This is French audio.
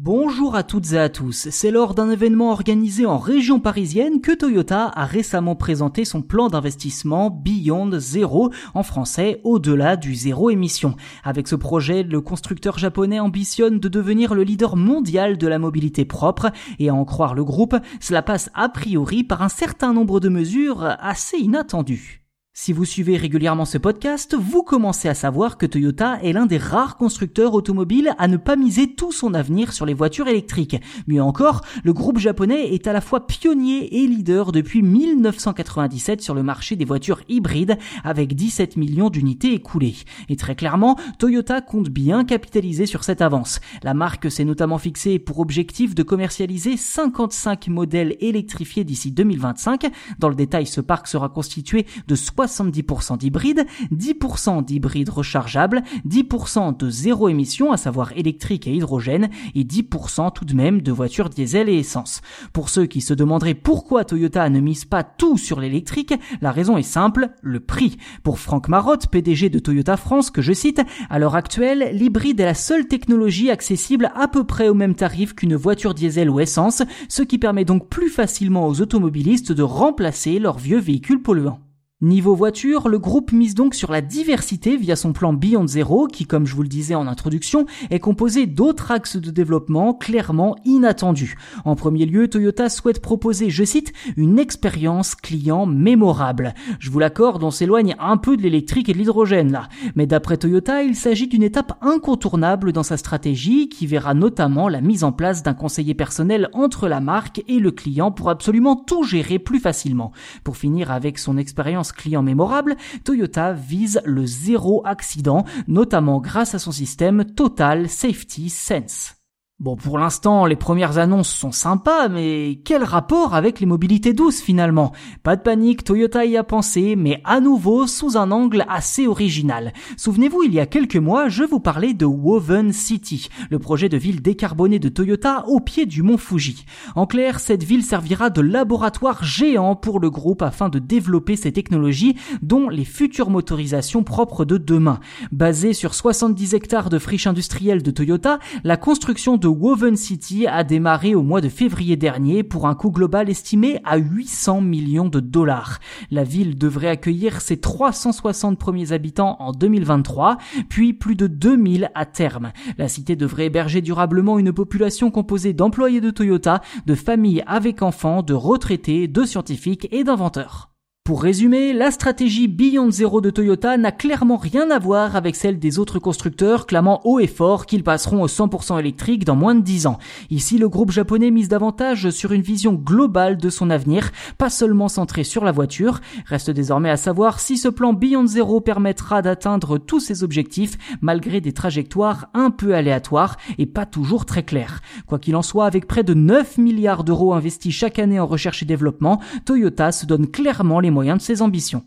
Bonjour à toutes et à tous. C'est lors d'un événement organisé en région parisienne que Toyota a récemment présenté son plan d'investissement Beyond Zero, en français au-delà du zéro émission. Avec ce projet, le constructeur japonais ambitionne de devenir le leader mondial de la mobilité propre et à en croire le groupe, cela passe a priori par un certain nombre de mesures assez inattendues. Si vous suivez régulièrement ce podcast, vous commencez à savoir que Toyota est l'un des rares constructeurs automobiles à ne pas miser tout son avenir sur les voitures électriques. Mieux encore, le groupe japonais est à la fois pionnier et leader depuis 1997 sur le marché des voitures hybrides avec 17 millions d'unités écoulées. Et très clairement, Toyota compte bien capitaliser sur cette avance. La marque s'est notamment fixée pour objectif de commercialiser 55 modèles électrifiés d'ici 2025. Dans le détail, ce parc sera constitué de 60 70% d'hybrides, 10% d'hybrides rechargeables, 10% de zéro émission, à savoir électrique et hydrogène, et 10% tout de même de voitures diesel et essence. Pour ceux qui se demanderaient pourquoi Toyota ne mise pas tout sur l'électrique, la raison est simple, le prix. Pour Franck Marotte, PDG de Toyota France, que je cite, à l'heure actuelle, l'hybride est la seule technologie accessible à peu près au même tarif qu'une voiture diesel ou essence, ce qui permet donc plus facilement aux automobilistes de remplacer leurs vieux véhicules polluants. Niveau voiture, le groupe mise donc sur la diversité via son plan Beyond Zero qui, comme je vous le disais en introduction, est composé d'autres axes de développement clairement inattendus. En premier lieu, Toyota souhaite proposer, je cite, une expérience client mémorable. Je vous l'accorde, on s'éloigne un peu de l'électrique et de l'hydrogène là. Mais d'après Toyota, il s'agit d'une étape incontournable dans sa stratégie qui verra notamment la mise en place d'un conseiller personnel entre la marque et le client pour absolument tout gérer plus facilement. Pour finir avec son expérience client mémorable, Toyota vise le zéro accident, notamment grâce à son système Total Safety Sense. Bon, pour l'instant, les premières annonces sont sympas, mais quel rapport avec les mobilités douces finalement? Pas de panique, Toyota y a pensé, mais à nouveau sous un angle assez original. Souvenez-vous, il y a quelques mois, je vous parlais de Woven City, le projet de ville décarbonée de Toyota au pied du mont Fuji. En clair, cette ville servira de laboratoire géant pour le groupe afin de développer ces technologies, dont les futures motorisations propres de demain. Basée sur 70 hectares de friches industrielles de Toyota, la construction de Woven City a démarré au mois de février dernier pour un coût global estimé à 800 millions de dollars. La ville devrait accueillir ses 360 premiers habitants en 2023, puis plus de 2000 à terme. La cité devrait héberger durablement une population composée d'employés de Toyota, de familles avec enfants, de retraités, de scientifiques et d'inventeurs. Pour résumer, la stratégie Beyond Zero de Toyota n'a clairement rien à voir avec celle des autres constructeurs clamant haut et fort qu'ils passeront au 100% électrique dans moins de 10 ans. Ici, le groupe japonais mise davantage sur une vision globale de son avenir, pas seulement centrée sur la voiture. Reste désormais à savoir si ce plan Beyond Zero permettra d'atteindre tous ses objectifs malgré des trajectoires un peu aléatoires et pas toujours très claires. Quoi qu'il en soit, avec près de 9 milliards d'euros investis chaque année en recherche et développement, Toyota se donne clairement les moyens de ses ambitions.